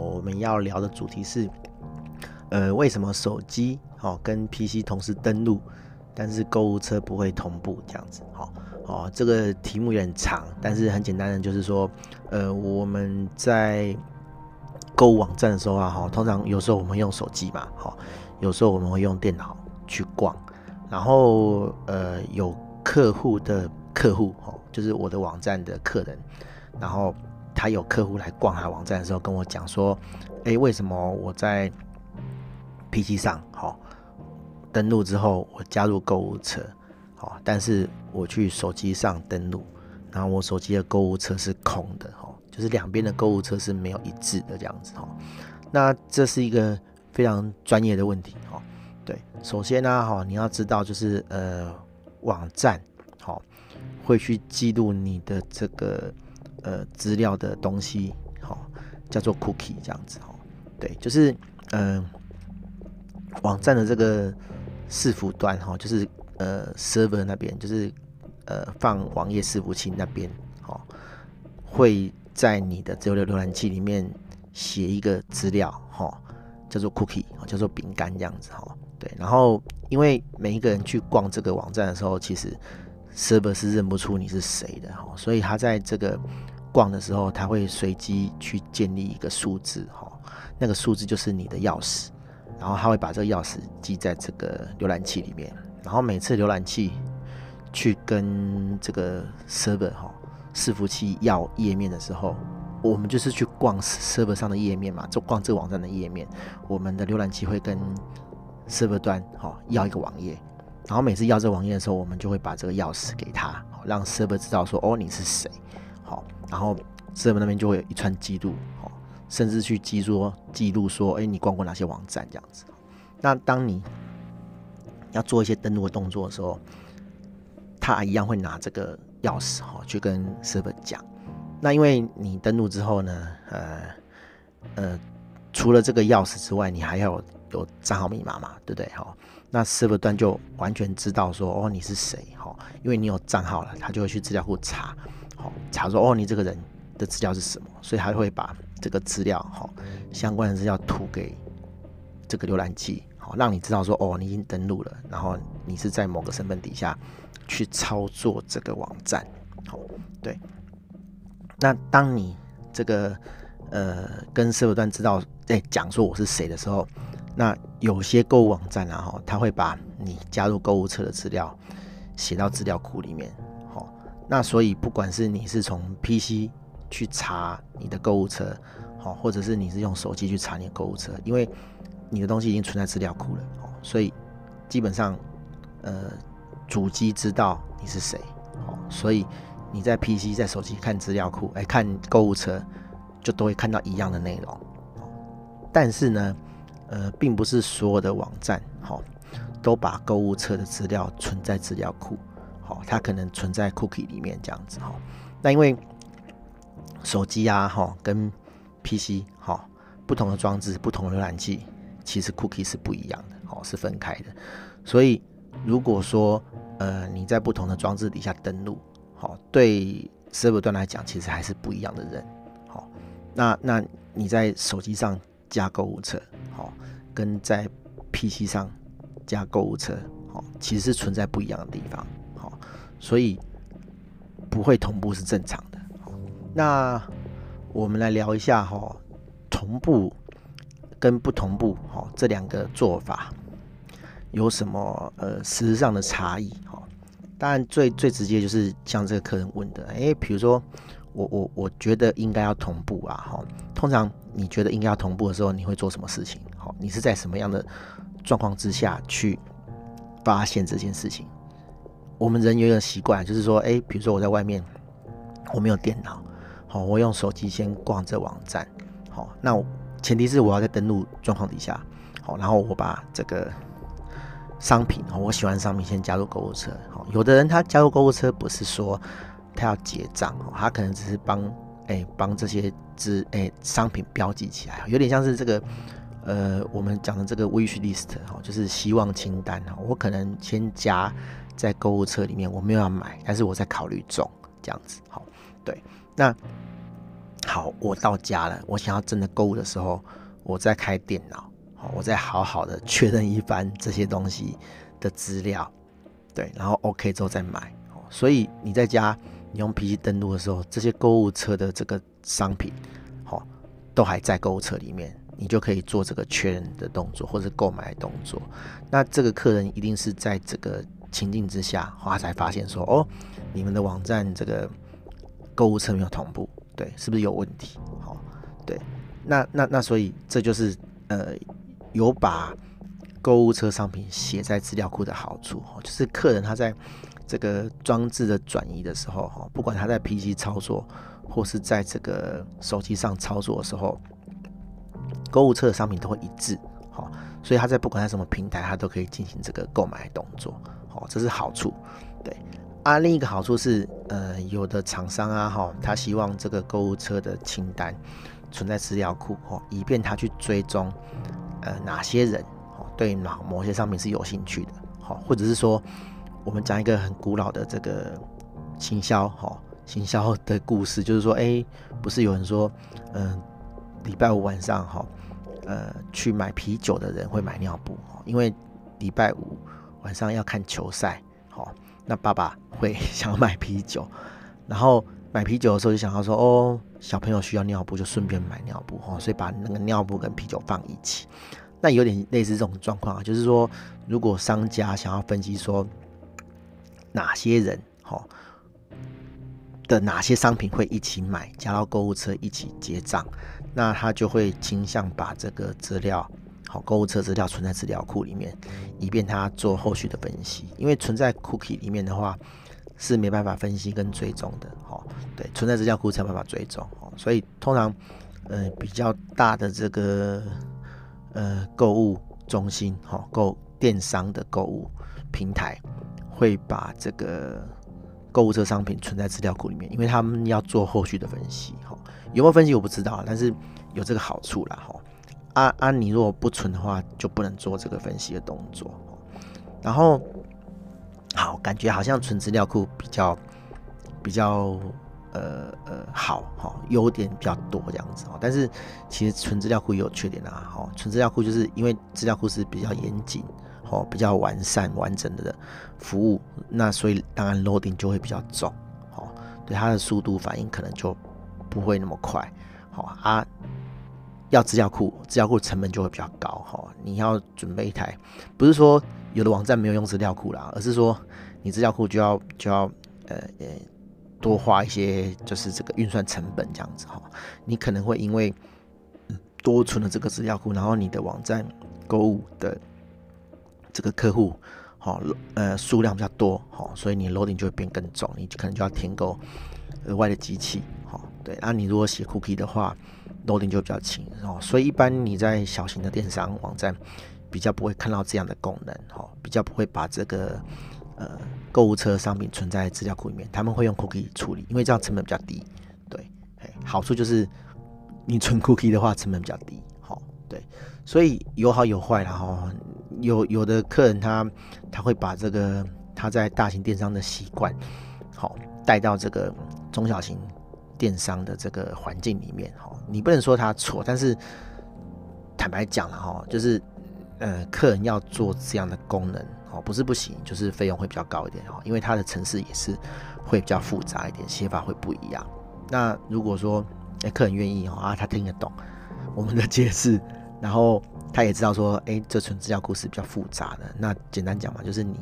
我们要聊的主题是，呃，为什么手机哦跟 PC 同时登录，但是购物车不会同步这样子？好，哦，这个题目有点长，但是很简单的，就是说，呃，我们在购物网站的时候啊，哈，通常有时候我们用手机嘛，好，有时候我们会用电脑去逛，然后呃，有客户的客户，哦，就是我的网站的客人。然后他有客户来逛他网站的时候，跟我讲说：“哎，为什么我在 PC 上好登录之后，我加入购物车好，但是我去手机上登录，然后我手机的购物车是空的哈，就是两边的购物车是没有一致的这样子哈。那这是一个非常专业的问题哈。对，首先呢哈，你要知道就是呃网站好会去记录你的这个。呃，资料的东西，好、哦，叫做 cookie 这样子，哈、哦，对，就是，嗯、网站的这个伺服端，哈、哦，就是呃，server 那边，就是呃，放网页伺服器那边，哦，会在你的这个浏览器里面写一个资料，哈、哦，叫做 cookie，叫做饼干这样子，哈、哦，对，然后因为每一个人去逛这个网站的时候，其实 server 是认不出你是谁的，哈、所以他在这个逛的时候，他会随机去建立一个数字，哈，那个数字就是你的钥匙，然后他会把这个钥匙记在这个浏览器里面，然后每次浏览器去跟这个 server 哈伺服器要页面的时候，我们就是去逛 server 上的页面嘛，就逛这个网站的页面，我们的浏览器会跟 server 端哈要一个网页，然后每次要这网页的时候，我们就会把这个钥匙给他，让 server 知道说哦你是谁。然后 server 那边就会有一串记录，哦，甚至去记录记录说，哎，你逛过哪些网站这样子。那当你要做一些登录的动作的时候，他一样会拿这个钥匙，哈，去跟 server 讲。那因为你登录之后呢，呃呃，除了这个钥匙之外，你还要有有账号密码嘛，对不对？哈，那 server 端就完全知道说，哦，你是谁，哈，因为你有账号了，他就会去资料库查。查说哦，你这个人的资料是什么？所以他会把这个资料哈，相关的资料吐给这个浏览器，好，让你知道说哦，你已经登录了，然后你是在某个身份底下去操作这个网站，好，对。那当你这个呃跟 server 端知道在讲说我是谁的时候，那有些购物网站啊哈，他会把你加入购物车的资料写到资料库里面。那所以，不管是你是从 PC 去查你的购物车，好，或者是你是用手机去查你的购物车，因为你的东西已经存在资料库了，哦，所以基本上，呃，主机知道你是谁，哦，所以你在 PC 在手机看资料库，哎，看购物车，就都会看到一样的内容。但是呢，呃，并不是所有的网站，好，都把购物车的资料存在资料库。好，它可能存在 cookie 里面这样子哈。那因为手机啊，哈，跟 PC 哈不同的装置、不同的浏览器，其实 cookie 是不一样的，哦，是分开的。所以如果说呃你在不同的装置底下登录，好，对 server 端来讲，其实还是不一样的人。好，那那你在手机上加购物车，好，跟在 PC 上加购物车，好，其实是存在不一样的地方。所以不会同步是正常的。那我们来聊一下哈，同步跟不同步哈这两个做法有什么呃实质上的差异哈？当然最最直接就是像这个客人问的，诶，比如说我我我觉得应该要同步啊哈。通常你觉得应该要同步的时候，你会做什么事情？好，你是在什么样的状况之下去发现这件事情？我们人有一个习惯，就是说，哎，比如说我在外面，我没有电脑，好，我用手机先逛这网站，好，那前提是我要在登录状况底下，好，然后我把这个商品，我喜欢商品先加入购物车。好，有的人他加入购物车不是说他要结账，哦他可能只是帮哎帮这些资哎商品标记起来，有点像是这个呃我们讲的这个 wish list 哈，就是希望清单哈，我可能先加在购物车里面，我没有要买，但是我在考虑中这样子。好，对，那。好，我到家了。我想要真的购物的时候，我再开电脑，好，我再好好的确认一番这些东西的资料，对，然后 OK 之后再买。所以你在家，你用 PC 登录的时候，这些购物车的这个商品，好，都还在购物车里面，你就可以做这个确认的动作或者购买的动作。那这个客人一定是在这个情境之下，他才发现说，哦，你们的网站这个购物车没有同步。对，是不是有问题？好，对，那那那所以这就是呃有把购物车商品写在资料库的好处哈，就是客人他在这个装置的转移的时候哈，不管他在 PC 操作或是在这个手机上操作的时候，购物车的商品都会一致，好，所以他在不管在什么平台，他都可以进行这个购买动作，哦，这是好处，对。啊，另一个好处是，呃，有的厂商啊，哈，他希望这个购物车的清单存在资料库，哈，以便他去追踪，呃，哪些人，哦，对哪某些商品是有兴趣的，好，或者是说，我们讲一个很古老的这个行销，哈，行销的故事，就是说，哎、不是有人说，嗯、呃，礼拜五晚上，哈，呃，去买啤酒的人会买尿布，因为礼拜五晚上要看球赛，好。那爸爸会 想买啤酒，然后买啤酒的时候就想要说，哦，小朋友需要尿布，就顺便买尿布哈，所以把那个尿布跟啤酒放一起。那有点类似这种状况啊，就是说，如果商家想要分析说哪些人哈的哪些商品会一起买，加到购物车一起结账，那他就会倾向把这个资料。好，购物车资料存在资料库里面，以便他做后续的分析。因为存在 cookie 里面的话，是没办法分析跟追踪的。好，对，存在资料库才有办法追踪。哦所以通常，呃，比较大的这个呃购物中心，哈，购电商的购物平台，会把这个购物车商品存在资料库里面，因为他们要做后续的分析。哈，有没有分析我不知道，但是有这个好处啦。哈。啊啊！你如果不存的话，就不能做这个分析的动作。然后，好，感觉好像存资料库比较比较呃呃好哈，优点比较多这样子。但是其实存资料库也有缺点啊。哈，存资料库就是因为资料库是比较严谨、哦比较完善完整的服务，那所以当然 loading 就会比较重。哦，对它的速度反应可能就不会那么快。好啊。要资料库，资料库成本就会比较高哈。你要准备一台，不是说有的网站没有用资料库啦，而是说你资料库就要就要呃呃多花一些，就是这个运算成本这样子哈。你可能会因为多存了这个资料库，然后你的网站购物的这个客户好呃数量比较多哈，所以你 loading 就会变更重，你可能就要添购额外的机器。对，那你如果写 cookie 的话。loading 就比较轻哦，所以一般你在小型的电商网站比较不会看到这样的功能哦，比较不会把这个呃购物车商品存在资料库里面，他们会用 cookie 处理，因为这样成本比较低。对，好处就是你存 cookie 的话成本比较低。好，对，所以有好有坏啦哈。有有的客人他他会把这个他在大型电商的习惯好带到这个中小型。电商的这个环境里面，哈，你不能说他错，但是坦白讲了，哈，就是，呃，客人要做这样的功能，哦，不是不行，就是费用会比较高一点，哈，因为它的程式也是会比较复杂一点，写法会不一样。那如果说，哎，客人愿意，哦，啊，他听得懂我们的解释，然后他也知道说，哎，这存资料库是比较复杂的，那简单讲嘛，就是你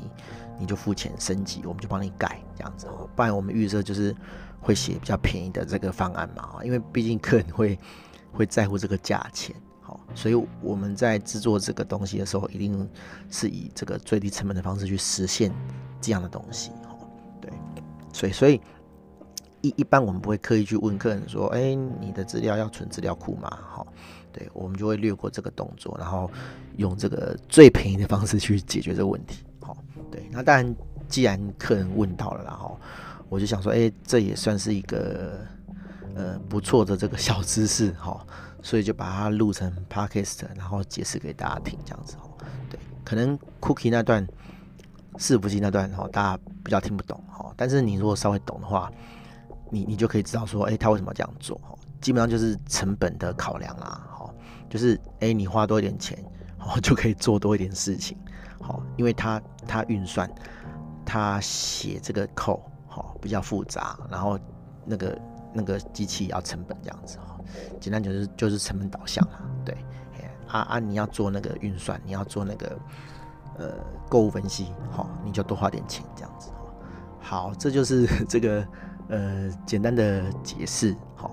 你就付钱升级，我们就帮你改这样子，哦，不然我们预设就是。会写比较便宜的这个方案嘛？因为毕竟客人会会在乎这个价钱，所以我们在制作这个东西的时候，一定是以这个最低成本的方式去实现这样的东西，对，所以所以一一般我们不会刻意去问客人说，哎、你的资料要存资料库吗？好，对，我们就会略过这个动作，然后用这个最便宜的方式去解决这个问题。好，对，那当然，既然客人问到了，然后我就想说，哎、这也算是一个呃不错的这个小知识，哈，所以就把它录成 podcast，然后解释给大家听，这样子。对，可能 cookie 那段。是不是那段哈，大家比较听不懂哈，但是你如果稍微懂的话，你你就可以知道说，哎、他为什么这样做哈？基本上就是成本的考量啦，哈，就是哎、你花多一点钱，哦，就可以做多一点事情，好，因为他他运算，他写这个 code 比较复杂，然后那个那个机器要成本这样子哈，简单就是就是成本导向啦，对，啊啊，你要做那个运算，你要做那个。呃，购物分析，好，你就多花点钱这样子，好，这就是 这个呃简单的解释，好，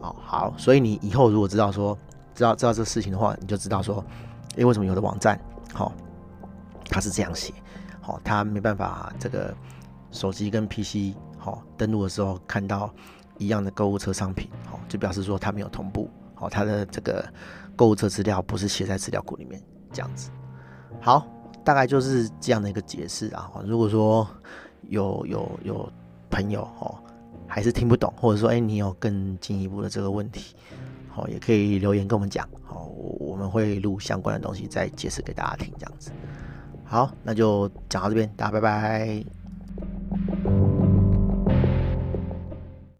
哦，好，所以你以后如果知道说，知道知道这事情的话，你就知道说，诶，为什么有的网站，好，它是这样写，好，它没办法这个手机跟 PC，好，登录的时候看到一样的购物车商品，好，就表示说它没有同步，好，它的这个购物车资料不是写在资料库里面，这样子，好。大概就是这样的一个解释啊。如果说有有有朋友哦，还是听不懂，或者说哎，你有更进一步的这个问题，好，也可以留言跟我们讲，好，我们会录相关的东西再解释给大家听，这样子。好，那就讲到这边，大家拜拜。